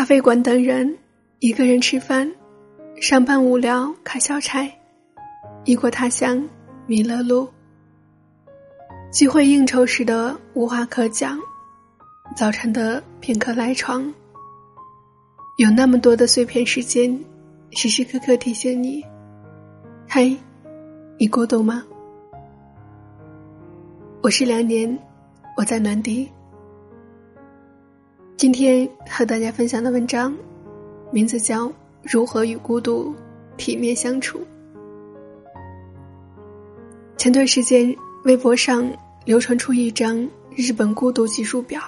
咖啡馆等人，一个人吃饭，上班无聊开小差，异国他乡迷了路。聚会应酬时的无话可讲，早晨的片刻赖床，有那么多的碎片时间，时时刻刻提醒你：嘿，你孤独吗？我是梁年，我在暖地。今天和大家分享的文章，名字叫《如何与孤独体面相处》。前段时间，微博上流传出一张日本孤独级数表，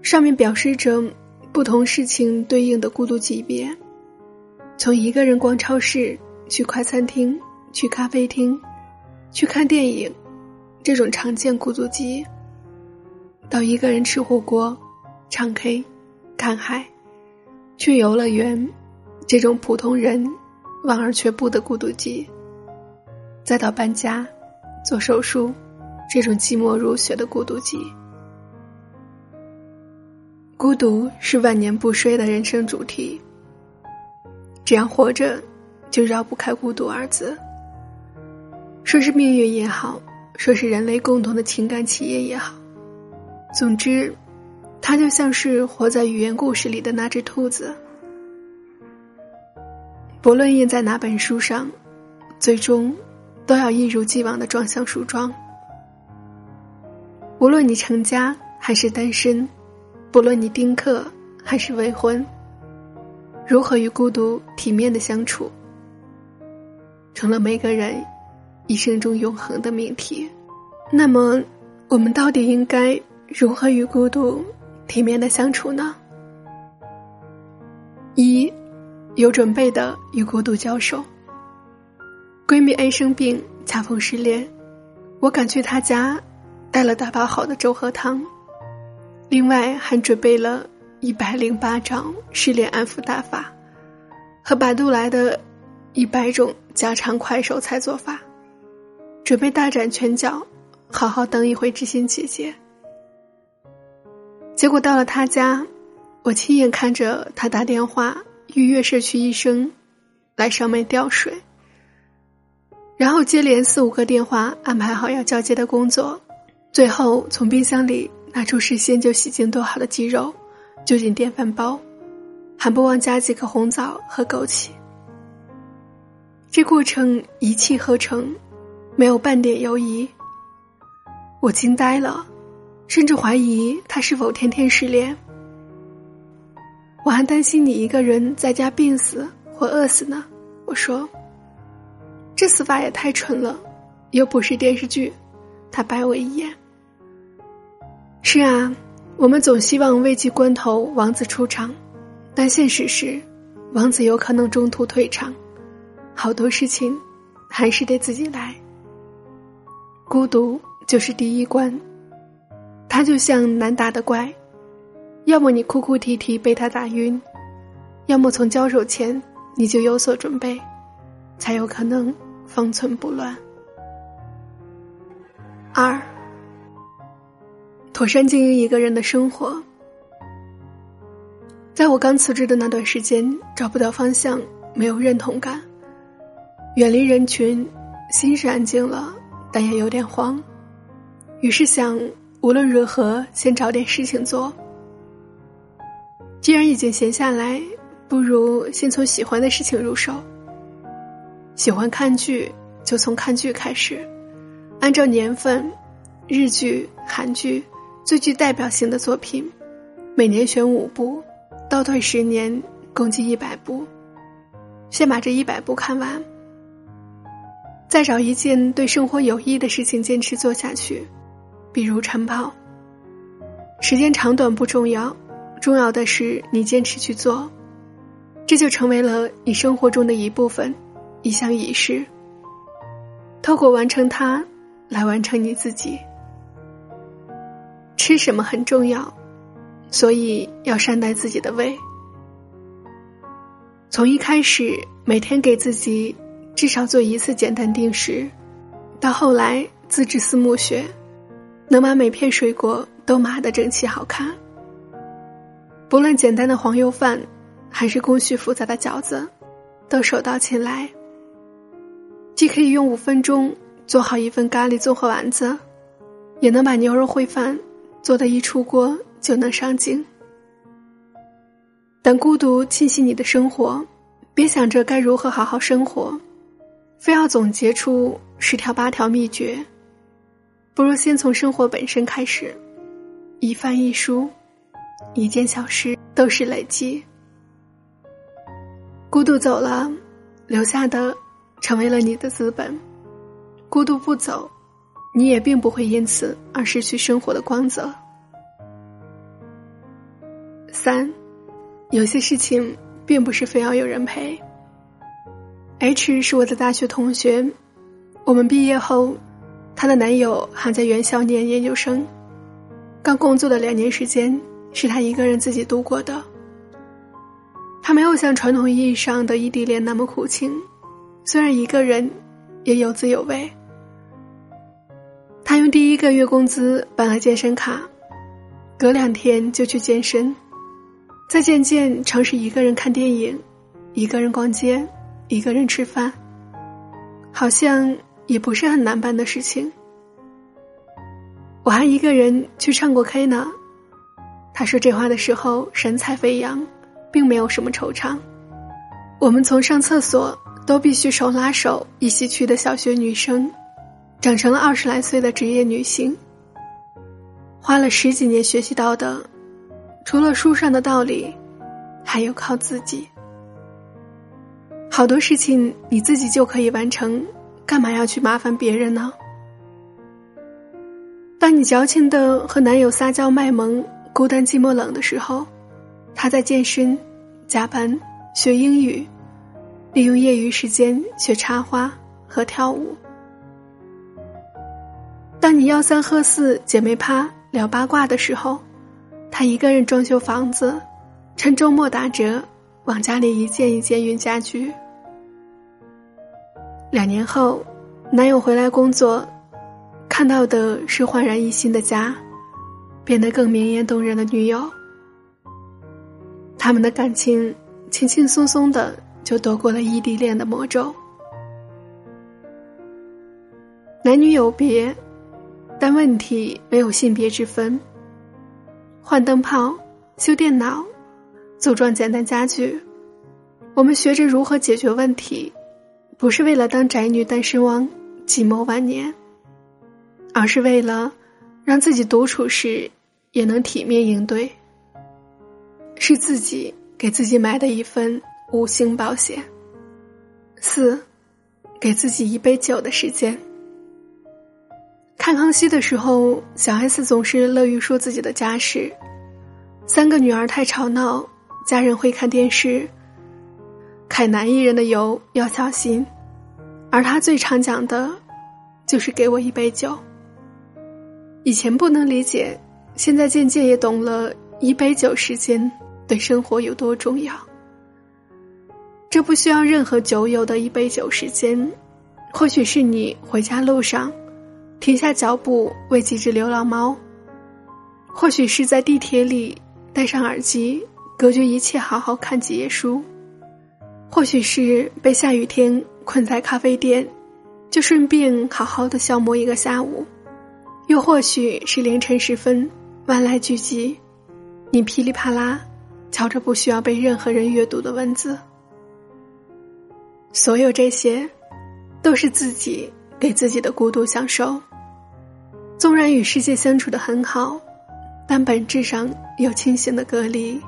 上面表示着不同事情对应的孤独级别，从一个人逛超市、去快餐厅、去咖啡厅、去看电影这种常见孤独级，到一个人吃火锅。唱 K、看海、去游乐园，这种普通人望而却步的孤独寂；再到搬家、做手术，这种寂寞如雪的孤独寂。孤独是万年不衰的人生主题。这样活着，就绕不开孤独二字。说是命运也好，说是人类共同的情感企业也好，总之。它就像是活在寓言故事里的那只兔子，不论印在哪本书上，最终都要一如既往的撞向树桩。无论你成家还是单身，不论你丁克还是未婚，如何与孤独体面的相处，成了每个人一生中永恒的命题。那么，我们到底应该如何与孤独？体面的相处呢？一，有准备的与孤独交手。闺蜜 A 生病，恰逢失恋，我赶去她家，带了大把好的粥和汤，另外还准备了一百零八招失恋安抚大法，和百度来的一百种家常快手菜做法，准备大展拳脚，好好等一回知心姐姐。结果到了他家，我亲眼看着他打电话预约社区医生来上门吊水，然后接连四五个电话安排好要交接的工作，最后从冰箱里拿出事先就洗净剁好的鸡肉，丢进电饭煲，还不忘加几颗红枣和枸杞。这过程一气呵成，没有半点犹疑。我惊呆了。甚至怀疑他是否天天失恋。我还担心你一个人在家病死或饿死呢。我说，这死法也太蠢了，又不是电视剧。他白我一眼。是啊，我们总希望危急关头王子出场，但现实是，王子有可能中途退场，好多事情还是得自己来。孤独就是第一关。他就像难打的怪，要么你哭哭啼啼被他打晕，要么从交手前你就有所准备，才有可能方寸不乱。二，妥善经营一个人的生活。在我刚辞职的那段时间，找不到方向，没有认同感，远离人群，心是安静了，但也有点慌，于是想。无论如何，先找点事情做。既然已经闲下来，不如先从喜欢的事情入手。喜欢看剧，就从看剧开始，按照年份，日剧、韩剧最具代表性的作品，每年选五部，倒退十年，共计一百部。先把这一百部看完，再找一件对生活有益的事情坚持做下去。比如晨跑，时间长短不重要，重要的是你坚持去做，这就成为了你生活中的一部分，一项仪式。透过完成它，来完成你自己。吃什么很重要，所以要善待自己的胃。从一开始每天给自己至少做一次简单定时，到后来自制思慕学。能把每片水果都码得整齐好看。不论简单的黄油饭，还是工序复杂的饺子，都手到擒来。既可以用五分钟做好一份咖喱综合丸子，也能把牛肉烩饭做得一出锅就能上镜。等孤独侵袭你的生活，别想着该如何好好生活，非要总结出十条八条秘诀，不如先从生活本身开始，一饭一书，一件小事都是累积。孤独走了，留下的。成为了你的资本，孤独不走，你也并不会因此而失去生活的光泽。三，有些事情并不是非要有人陪。H 是我的大学同学，我们毕业后，她的男友还在原校念研究生，刚工作的两年时间是她一个人自己度过的。她没有像传统意义上的异地恋那么苦情。虽然一个人，也有滋有味。她用第一个月工资办了健身卡，隔两天就去健身，再渐渐尝试一个人看电影，一个人逛街，一个人吃饭，好像也不是很难办的事情。我还一个人去唱过 K 呢。他说这话的时候神采飞扬，并没有什么惆怅。我们从上厕所。都必须手拉手一起去的小学女生，长成了二十来岁的职业女性。花了十几年学习到的，除了书上的道理，还有靠自己。好多事情你自己就可以完成，干嘛要去麻烦别人呢？当你矫情的和男友撒娇卖萌、孤单寂寞冷的时候，他在健身、加班、学英语。利用业余时间学插花和跳舞。当你吆三喝四姐妹趴聊八卦的时候，他一个人装修房子，趁周末打折往家里一件一件运家具。两年后，男友回来工作，看到的是焕然一新的家，变得更明艳动人的女友。他们的感情轻轻松松的。就躲过了异地恋的魔咒。男女有别，但问题没有性别之分。换灯泡、修电脑、组装简单家具，我们学着如何解决问题，不是为了当宅女单身汪寂寞万年，而是为了让自己独处时也能体面应对。是自己给自己买的一份。五星保险。四，给自己一杯酒的时间。看康熙的时候，小 S 总是乐于说自己的家事。三个女儿太吵闹，家人会看电视。揩男艺人的油要小心，而他最常讲的，就是给我一杯酒。以前不能理解，现在渐渐也懂了，一杯酒时间对生活有多重要。这不需要任何酒友的一杯酒时间，或许是你回家路上，停下脚步喂几只流浪猫；或许是在地铁里戴上耳机，隔绝一切好好看几页书；或许是被下雨天困在咖啡店，就顺便好好的消磨一个下午；又或许是凌晨时分，万籁俱寂，你噼里啪啦敲着不需要被任何人阅读的文字。所有这些，都是自己给自己的孤独享受。纵然与世界相处的很好，但本质上有清醒的隔离。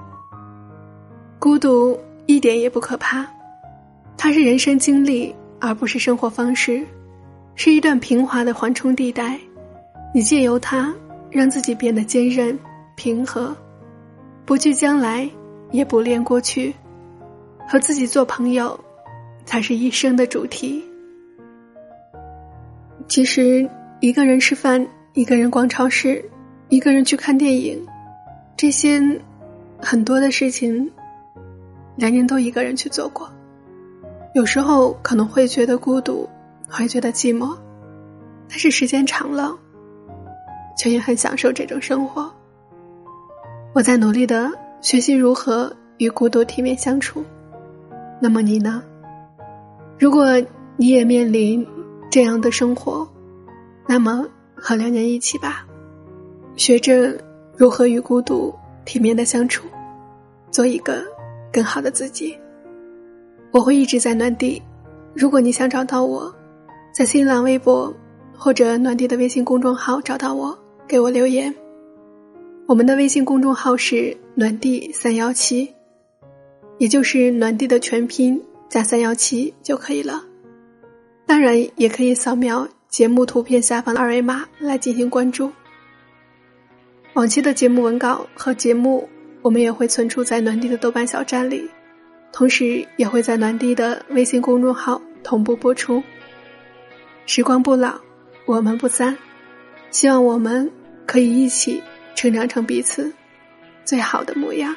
孤独一点也不可怕，它是人生经历，而不是生活方式，是一段平滑的缓冲地带。你借由它，让自己变得坚韧、平和，不惧将来，也不恋过去，和自己做朋友。才是一生的主题。其实，一个人吃饭，一个人逛超市，一个人去看电影，这些很多的事情，两人都一个人去做过。有时候可能会觉得孤独，会觉得寂寞，但是时间长了，却也很享受这种生活。我在努力的学习如何与孤独体面相处。那么你呢？如果你也面临这样的生活，那么和两年一起吧，学着如何与孤独体面的相处，做一个更好的自己。我会一直在暖地，如果你想找到我，在新浪微博或者暖地的微信公众号找到我，给我留言。我们的微信公众号是暖地三幺七，也就是暖地的全拼加三幺七就可以了。当然，也可以扫描节目图片下方的二维码来进行关注。往期的节目文稿和节目，我们也会存储在暖地的豆瓣小站里。同时也会在暖地的微信公众号同步播出。时光不老，我们不散。希望我们可以一起成长成彼此最好的模样。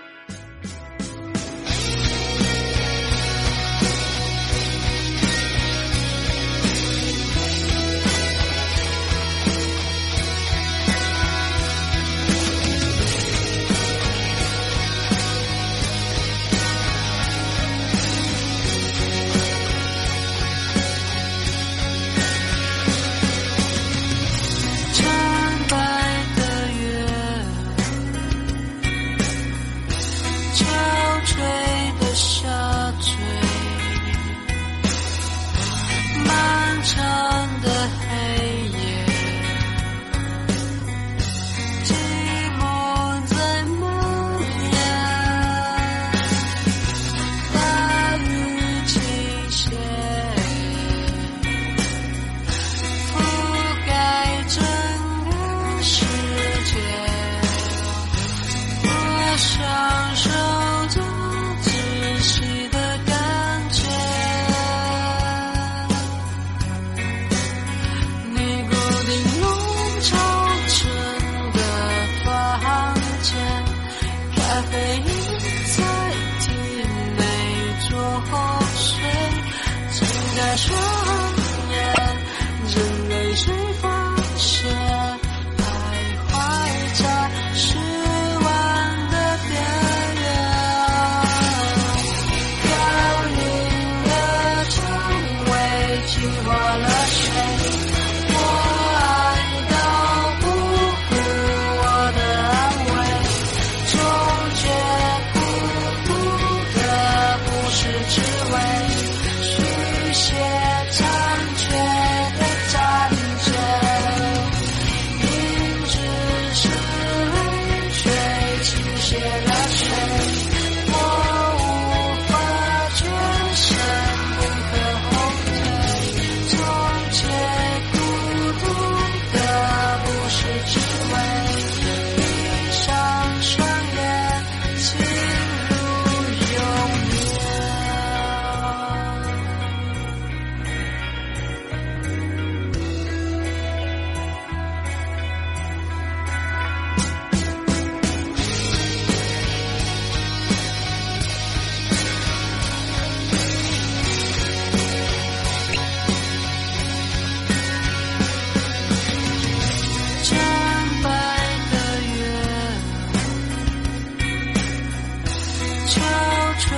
憔悴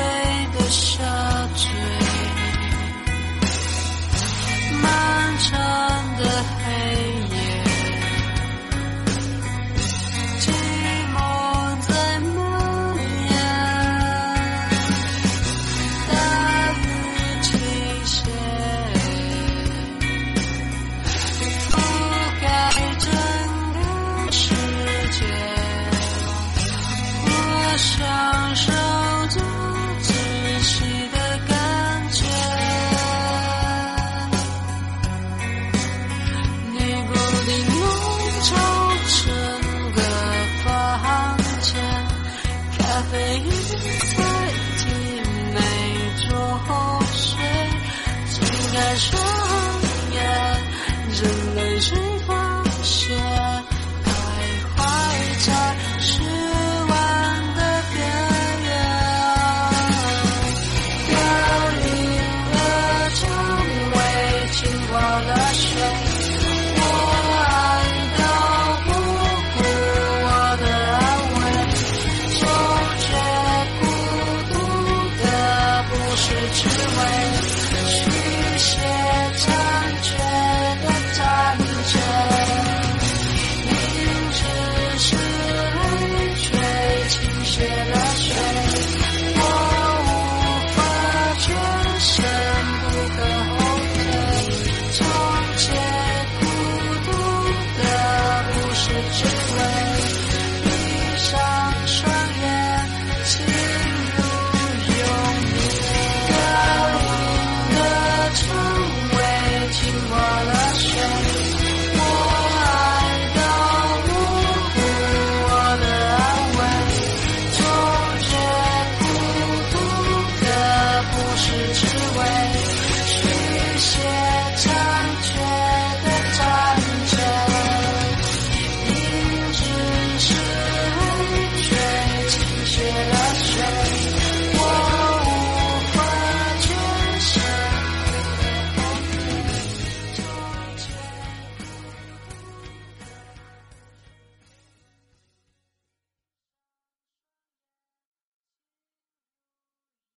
的下坠，漫长的黑夜，寂寞在蔓延，大雨倾斜，覆盖整个世界，我想。